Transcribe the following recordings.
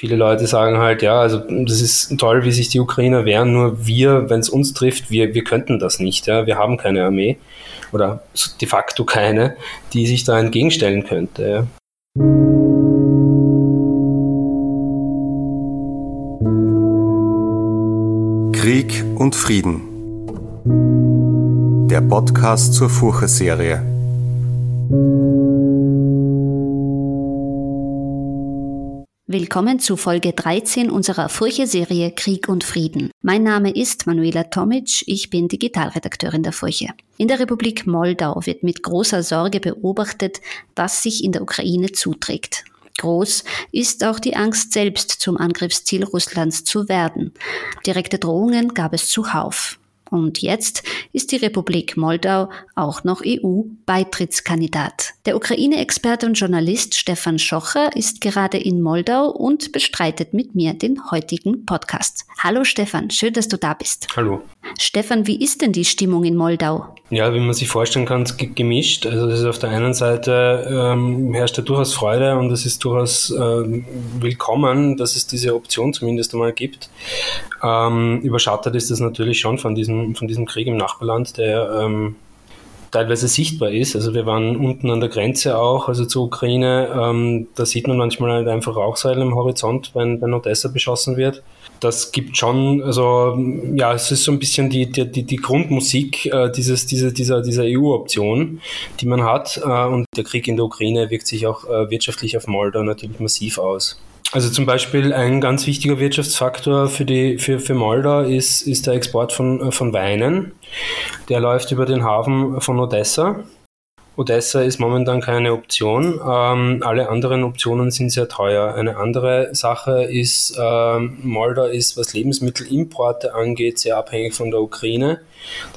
Viele Leute sagen halt, ja, also das ist toll, wie sich die Ukrainer wehren, nur wir, wenn es uns trifft, wir, wir könnten das nicht. Ja? Wir haben keine Armee oder de facto keine, die sich da entgegenstellen könnte. Ja? Krieg und Frieden. Der Podcast zur Furche-Serie. Willkommen zu Folge 13 unserer Furche-Serie Krieg und Frieden. Mein Name ist Manuela Tomic, ich bin Digitalredakteurin der Furche. In der Republik Moldau wird mit großer Sorge beobachtet, was sich in der Ukraine zuträgt. Groß ist auch die Angst, selbst zum Angriffsziel Russlands zu werden. Direkte Drohungen gab es zuhauf. Und jetzt ist die Republik Moldau auch noch EU-Beitrittskandidat. Der Ukraine-Experte und Journalist Stefan Schocher ist gerade in Moldau und bestreitet mit mir den heutigen Podcast. Hallo Stefan, schön, dass du da bist. Hallo. Stefan, wie ist denn die Stimmung in Moldau? Ja, wie man sich vorstellen kann, gemischt. Also es ist auf der einen Seite ähm, herrscht da durchaus Freude und es ist durchaus äh, willkommen, dass es diese Option zumindest einmal gibt. Ähm, überschattet ist das natürlich schon von diesem, von diesem Krieg im Nachbarland, der ähm, teilweise sichtbar ist. Also wir waren unten an der Grenze auch, also zur Ukraine. Ähm, da sieht man manchmal halt einfach Rauchsäulen am Horizont, wenn, wenn Odessa beschossen wird. Das gibt schon, also ja, es ist so ein bisschen die, die, die, die Grundmusik äh, dieses, diese, dieser, dieser EU-Option, die man hat. Äh, und der Krieg in der Ukraine wirkt sich auch äh, wirtschaftlich auf Moldau natürlich massiv aus. Also zum Beispiel ein ganz wichtiger Wirtschaftsfaktor für, die, für, für Moldau ist, ist der Export von, von Weinen. Der läuft über den Hafen von Odessa. Odessa ist momentan keine Option. Ähm, alle anderen Optionen sind sehr teuer. Eine andere Sache ist, ähm, Moldau ist, was Lebensmittelimporte angeht, sehr abhängig von der Ukraine.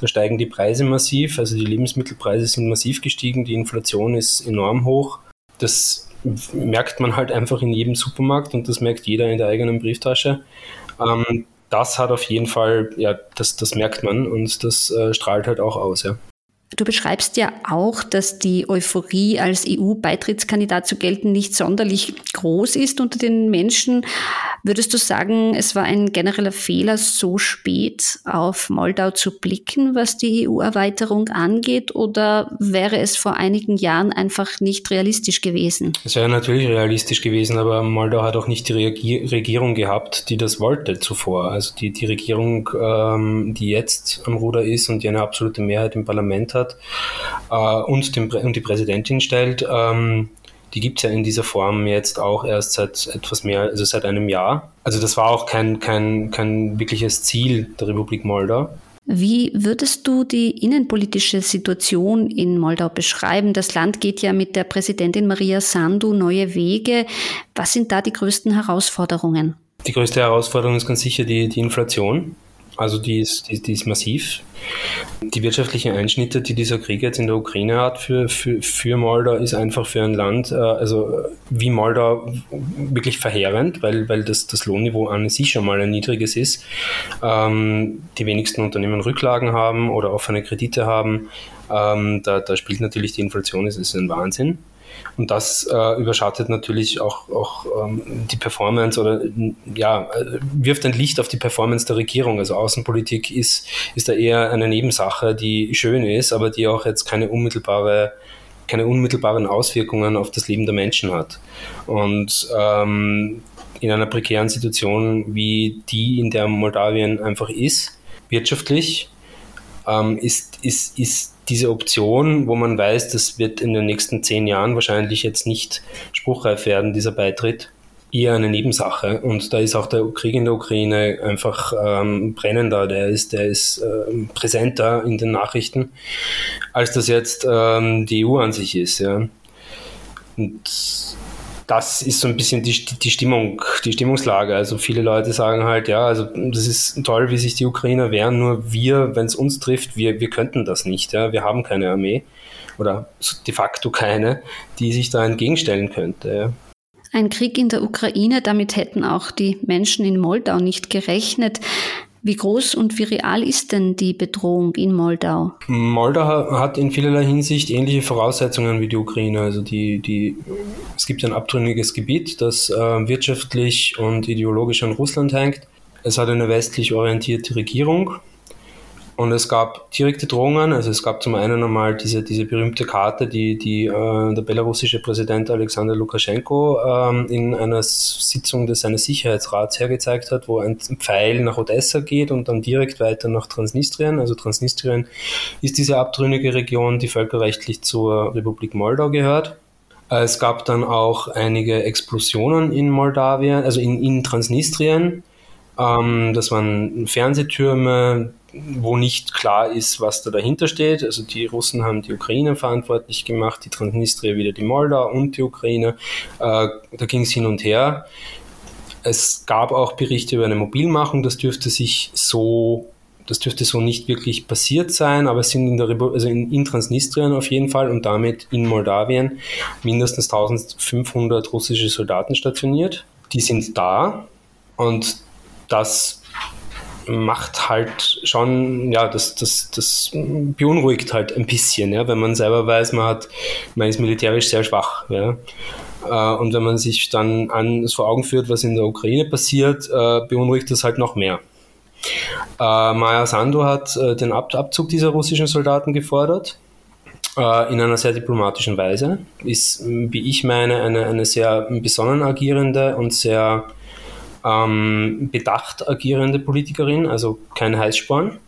Da steigen die Preise massiv, also die Lebensmittelpreise sind massiv gestiegen, die Inflation ist enorm hoch. Das merkt man halt einfach in jedem Supermarkt und das merkt jeder in der eigenen Brieftasche. Ähm, das hat auf jeden Fall, ja, das, das merkt man und das äh, strahlt halt auch aus, ja. Du beschreibst ja auch, dass die Euphorie als EU-Beitrittskandidat zu gelten nicht sonderlich groß ist unter den Menschen. Würdest du sagen, es war ein genereller Fehler, so spät auf Moldau zu blicken, was die EU-Erweiterung angeht, oder wäre es vor einigen Jahren einfach nicht realistisch gewesen? Es wäre natürlich realistisch gewesen, aber Moldau hat auch nicht die Regierung gehabt, die das wollte zuvor. Also die, die Regierung, ähm, die jetzt am Ruder ist und die eine absolute Mehrheit im Parlament hat äh, und, den, und die Präsidentin stellt, ähm, die gibt es ja in dieser Form jetzt auch erst seit etwas mehr, also seit einem Jahr. Also das war auch kein, kein, kein wirkliches Ziel der Republik Moldau. Wie würdest du die innenpolitische Situation in Moldau beschreiben? Das Land geht ja mit der Präsidentin Maria Sandu neue Wege. Was sind da die größten Herausforderungen? Die größte Herausforderung ist ganz sicher die, die Inflation. Also die ist, die, die ist massiv. Die wirtschaftlichen Einschnitte, die dieser Krieg jetzt in der Ukraine hat für, für, für Moldau, ist einfach für ein Land, äh, also wie Moldau, wirklich verheerend, weil, weil das, das Lohnniveau an sich schon mal ein niedriges ist. Ähm, die wenigsten Unternehmen Rücklagen haben oder offene Kredite haben. Ähm, da, da spielt natürlich die Inflation, es ist ein Wahnsinn. Und das äh, überschattet natürlich auch, auch ähm, die Performance oder ja, wirft ein Licht auf die Performance der Regierung. Also Außenpolitik ist, ist da eher eine Nebensache, die schön ist, aber die auch jetzt keine unmittelbare keine unmittelbaren Auswirkungen auf das Leben der Menschen hat. Und ähm, in einer prekären Situation wie die, in der Moldawien einfach ist, wirtschaftlich, ähm, ist, ist, ist diese Option, wo man weiß, das wird in den nächsten zehn Jahren wahrscheinlich jetzt nicht spruchreif werden, dieser Beitritt, eher eine Nebensache. Und da ist auch der Krieg in der Ukraine einfach ähm, brennender, der ist, der ist ähm, präsenter in den Nachrichten, als das jetzt ähm, die EU an sich ist. Ja. Und das ist so ein bisschen die, die Stimmung, die Stimmungslage. Also viele Leute sagen halt, ja, also das ist toll, wie sich die Ukrainer wehren, nur wir, wenn es uns trifft, wir, wir könnten das nicht. Ja? Wir haben keine Armee oder de facto keine, die sich da entgegenstellen könnte. Ja? Ein Krieg in der Ukraine, damit hätten auch die Menschen in Moldau nicht gerechnet. Wie groß und wie real ist denn die Bedrohung in Moldau? Moldau hat in vielerlei Hinsicht ähnliche Voraussetzungen wie die Ukraine. Also die, die, es gibt ein abtrünniges Gebiet, das äh, wirtschaftlich und ideologisch an Russland hängt. Es hat eine westlich orientierte Regierung, und es gab direkte Drohungen. Also es gab zum einen einmal diese, diese berühmte Karte, die, die äh, der belarussische Präsident Alexander Lukaschenko ähm, in einer Sitzung des seines Sicherheitsrats hergezeigt hat, wo ein Pfeil nach Odessa geht und dann direkt weiter nach Transnistrien. Also Transnistrien ist diese abtrünnige Region, die völkerrechtlich zur Republik Moldau gehört. Es gab dann auch einige Explosionen in Moldawien, also in, in Transnistrien. Ähm, das waren Fernsehtürme, wo nicht klar ist, was da dahinter steht. Also die Russen haben die Ukraine verantwortlich gemacht, die Transnistria wieder die Moldau und die Ukraine. Äh, da ging es hin und her. Es gab auch Berichte über eine Mobilmachung, das dürfte sich so das dürfte so nicht wirklich passiert sein, aber es sind in, der also in, in, Transnistrien auf jeden Fall und damit in Moldawien mindestens 1500 russische Soldaten stationiert. Die sind da und das macht halt schon, ja, das, das, das beunruhigt halt ein bisschen, ja, wenn man selber weiß, man hat, man ist militärisch sehr schwach, ja. Äh, und wenn man sich dann an, vor Augen führt, was in der Ukraine passiert, äh, beunruhigt das halt noch mehr. Äh, Maya Sandu hat den Abzug dieser russischen Soldaten gefordert in einer sehr diplomatischen Weise. Ist, wie ich meine, eine, eine sehr besonnen agierende und sehr ähm, bedacht agierende Politikerin, also kein Heißsporn.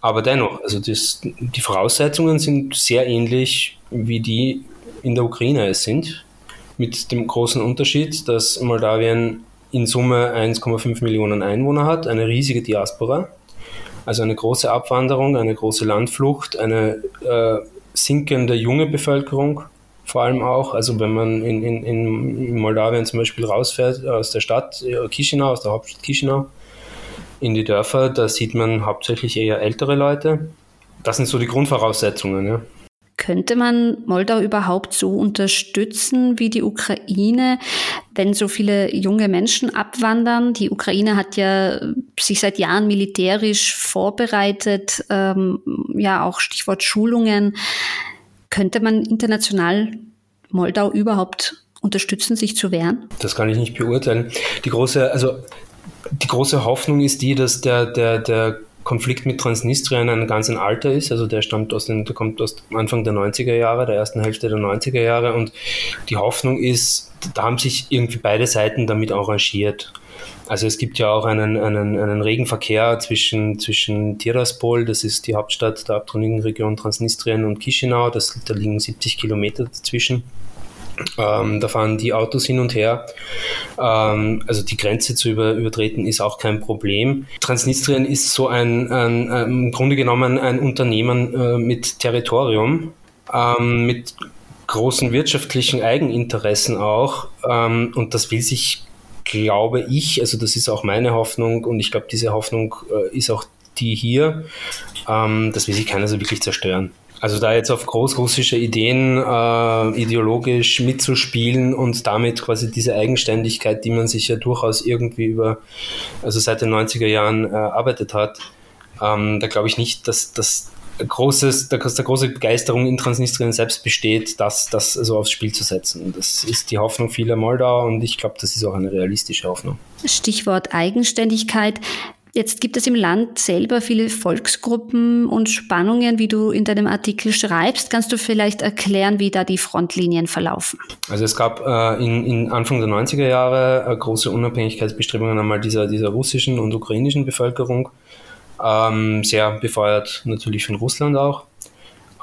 Aber dennoch, also das, die Voraussetzungen sind sehr ähnlich wie die in der Ukraine es sind, mit dem großen Unterschied, dass Moldawien in Summe 1,5 Millionen Einwohner hat, eine riesige Diaspora, also eine große Abwanderung, eine große Landflucht, eine äh, sinkende junge Bevölkerung vor allem auch. Also wenn man in, in, in Moldawien zum Beispiel rausfährt aus der Stadt Chisinau, aus der Hauptstadt Chisinau, in die Dörfer, da sieht man hauptsächlich eher ältere Leute. Das sind so die Grundvoraussetzungen. Ja. Könnte man Moldau überhaupt so unterstützen wie die Ukraine, wenn so viele junge Menschen abwandern? Die Ukraine hat ja sich seit Jahren militärisch vorbereitet, ähm, ja auch Stichwort Schulungen. Könnte man international Moldau überhaupt unterstützen, sich zu wehren? Das kann ich nicht beurteilen. Die große, also die große Hoffnung ist die, dass der, der, der Konflikt mit Transnistrien ein ganz ein alter ist. Also der stammt aus den, der kommt aus Anfang der 90er Jahre, der ersten Hälfte der 90er Jahre. Und die Hoffnung ist, da haben sich irgendwie beide Seiten damit arrangiert. Also es gibt ja auch einen, einen, einen regen Verkehr zwischen, zwischen Tiraspol, das ist die Hauptstadt der abtrünnigen Region Transnistrien, und Chisinau, das, da liegen 70 Kilometer dazwischen. Ähm, da fahren die Autos hin und her. Ähm, also die Grenze zu über, übertreten ist auch kein Problem. Transnistrien ist so ein, ein, ein im Grunde genommen ein Unternehmen äh, mit Territorium, ähm, mit großen wirtschaftlichen Eigeninteressen auch. Ähm, und das will sich glaube ich, also das ist auch meine Hoffnung und ich glaube, diese Hoffnung äh, ist auch die hier, ähm, das will sich keiner so wirklich zerstören. Also da jetzt auf großrussische Ideen äh, ideologisch mitzuspielen und damit quasi diese Eigenständigkeit, die man sich ja durchaus irgendwie über, also seit den 90er Jahren äh, erarbeitet hat, ähm, da glaube ich nicht, dass, dass großes, der, der große Begeisterung in Transnistrien selbst besteht, das, das so aufs Spiel zu setzen. Das ist die Hoffnung vieler Moldauer und ich glaube, das ist auch eine realistische Hoffnung. Stichwort Eigenständigkeit. Jetzt gibt es im Land selber viele Volksgruppen und Spannungen, wie du in deinem Artikel schreibst. Kannst du vielleicht erklären, wie da die Frontlinien verlaufen? Also es gab äh, in, in, Anfang der 90er Jahre äh, große Unabhängigkeitsbestrebungen einmal dieser, dieser russischen und ukrainischen Bevölkerung ähm, sehr befeuert natürlich von Russland auch.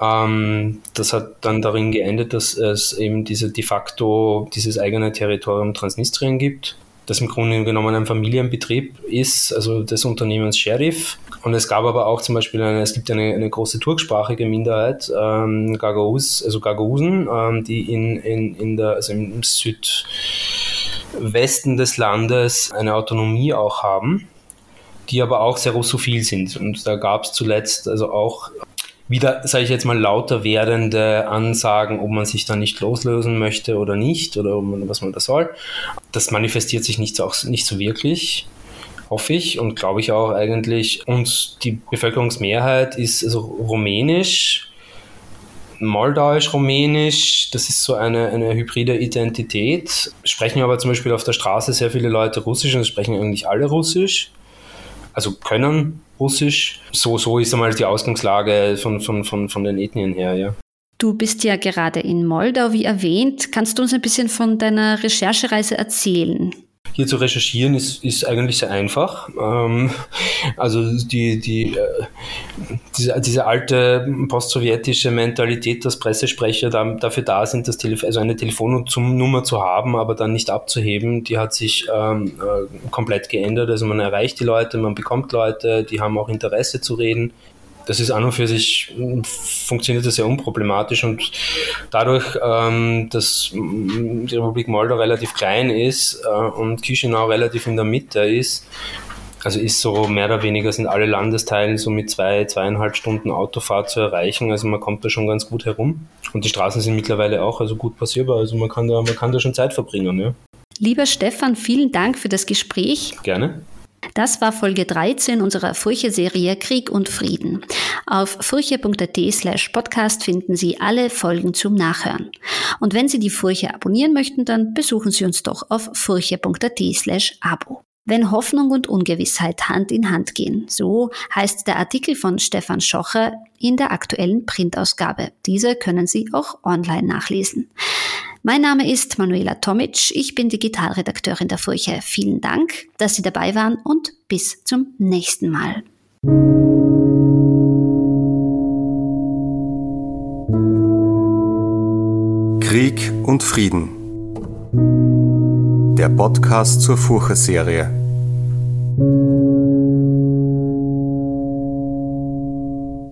Ähm, das hat dann darin geendet, dass es eben diese de facto dieses eigene Territorium Transnistrien gibt, das im Grunde genommen ein Familienbetrieb ist, also des Unternehmens Sheriff. Und es gab aber auch zum Beispiel eine, es gibt eine, eine große turksprachige Minderheit, ähm, Gagauz, also Gagausen, ähm, die in, in, in der, also im Südwesten des Landes eine Autonomie auch haben die aber auch sehr russophil sind. Und da gab es zuletzt also auch wieder, sage ich jetzt mal, lauter werdende Ansagen, ob man sich da nicht loslösen möchte oder nicht oder man, was man da soll. Das manifestiert sich nicht so, nicht so wirklich hoffe ich und glaube ich auch eigentlich. Und die Bevölkerungsmehrheit ist also rumänisch, moldauisch-rumänisch. Das ist so eine, eine hybride Identität. Sprechen aber zum Beispiel auf der Straße sehr viele Leute Russisch und sprechen eigentlich alle Russisch. Also können Russisch. So, so ist einmal die Ausgangslage von, von, von, von den Ethnien her, ja. Du bist ja gerade in Moldau, wie erwähnt. Kannst du uns ein bisschen von deiner Recherchereise erzählen? Hier zu recherchieren ist, ist eigentlich sehr einfach. Ähm, also die, die, äh, diese, diese alte postsowjetische Mentalität, dass Pressesprecher da, dafür da sind, das Telef also eine Telefonnummer zu haben, aber dann nicht abzuheben, die hat sich ähm, äh, komplett geändert. Also man erreicht die Leute, man bekommt Leute, die haben auch Interesse zu reden das ist an und für sich, funktioniert das sehr unproblematisch und dadurch, ähm, dass die Republik Moldau relativ klein ist äh, und Chisinau relativ in der Mitte ist, also ist so mehr oder weniger sind alle Landesteile so mit zwei, zweieinhalb Stunden Autofahrt zu erreichen. Also man kommt da schon ganz gut herum. Und die Straßen sind mittlerweile auch also gut passierbar. Also man kann da, man kann da schon Zeit verbringen. Ja. Lieber Stefan, vielen Dank für das Gespräch. Gerne. Das war Folge 13 unserer Furche-Serie Krieg und Frieden. Auf furche.at slash podcast finden Sie alle Folgen zum Nachhören. Und wenn Sie die Furche abonnieren möchten, dann besuchen Sie uns doch auf furche.at slash abo. Wenn Hoffnung und Ungewissheit Hand in Hand gehen, so heißt der Artikel von Stefan Schocher in der aktuellen Printausgabe. Diese können Sie auch online nachlesen. Mein Name ist Manuela Tomic, ich bin Digitalredakteurin der Furche. Vielen Dank, dass Sie dabei waren und bis zum nächsten Mal. Krieg und Frieden. Der Podcast zur Furche-Serie.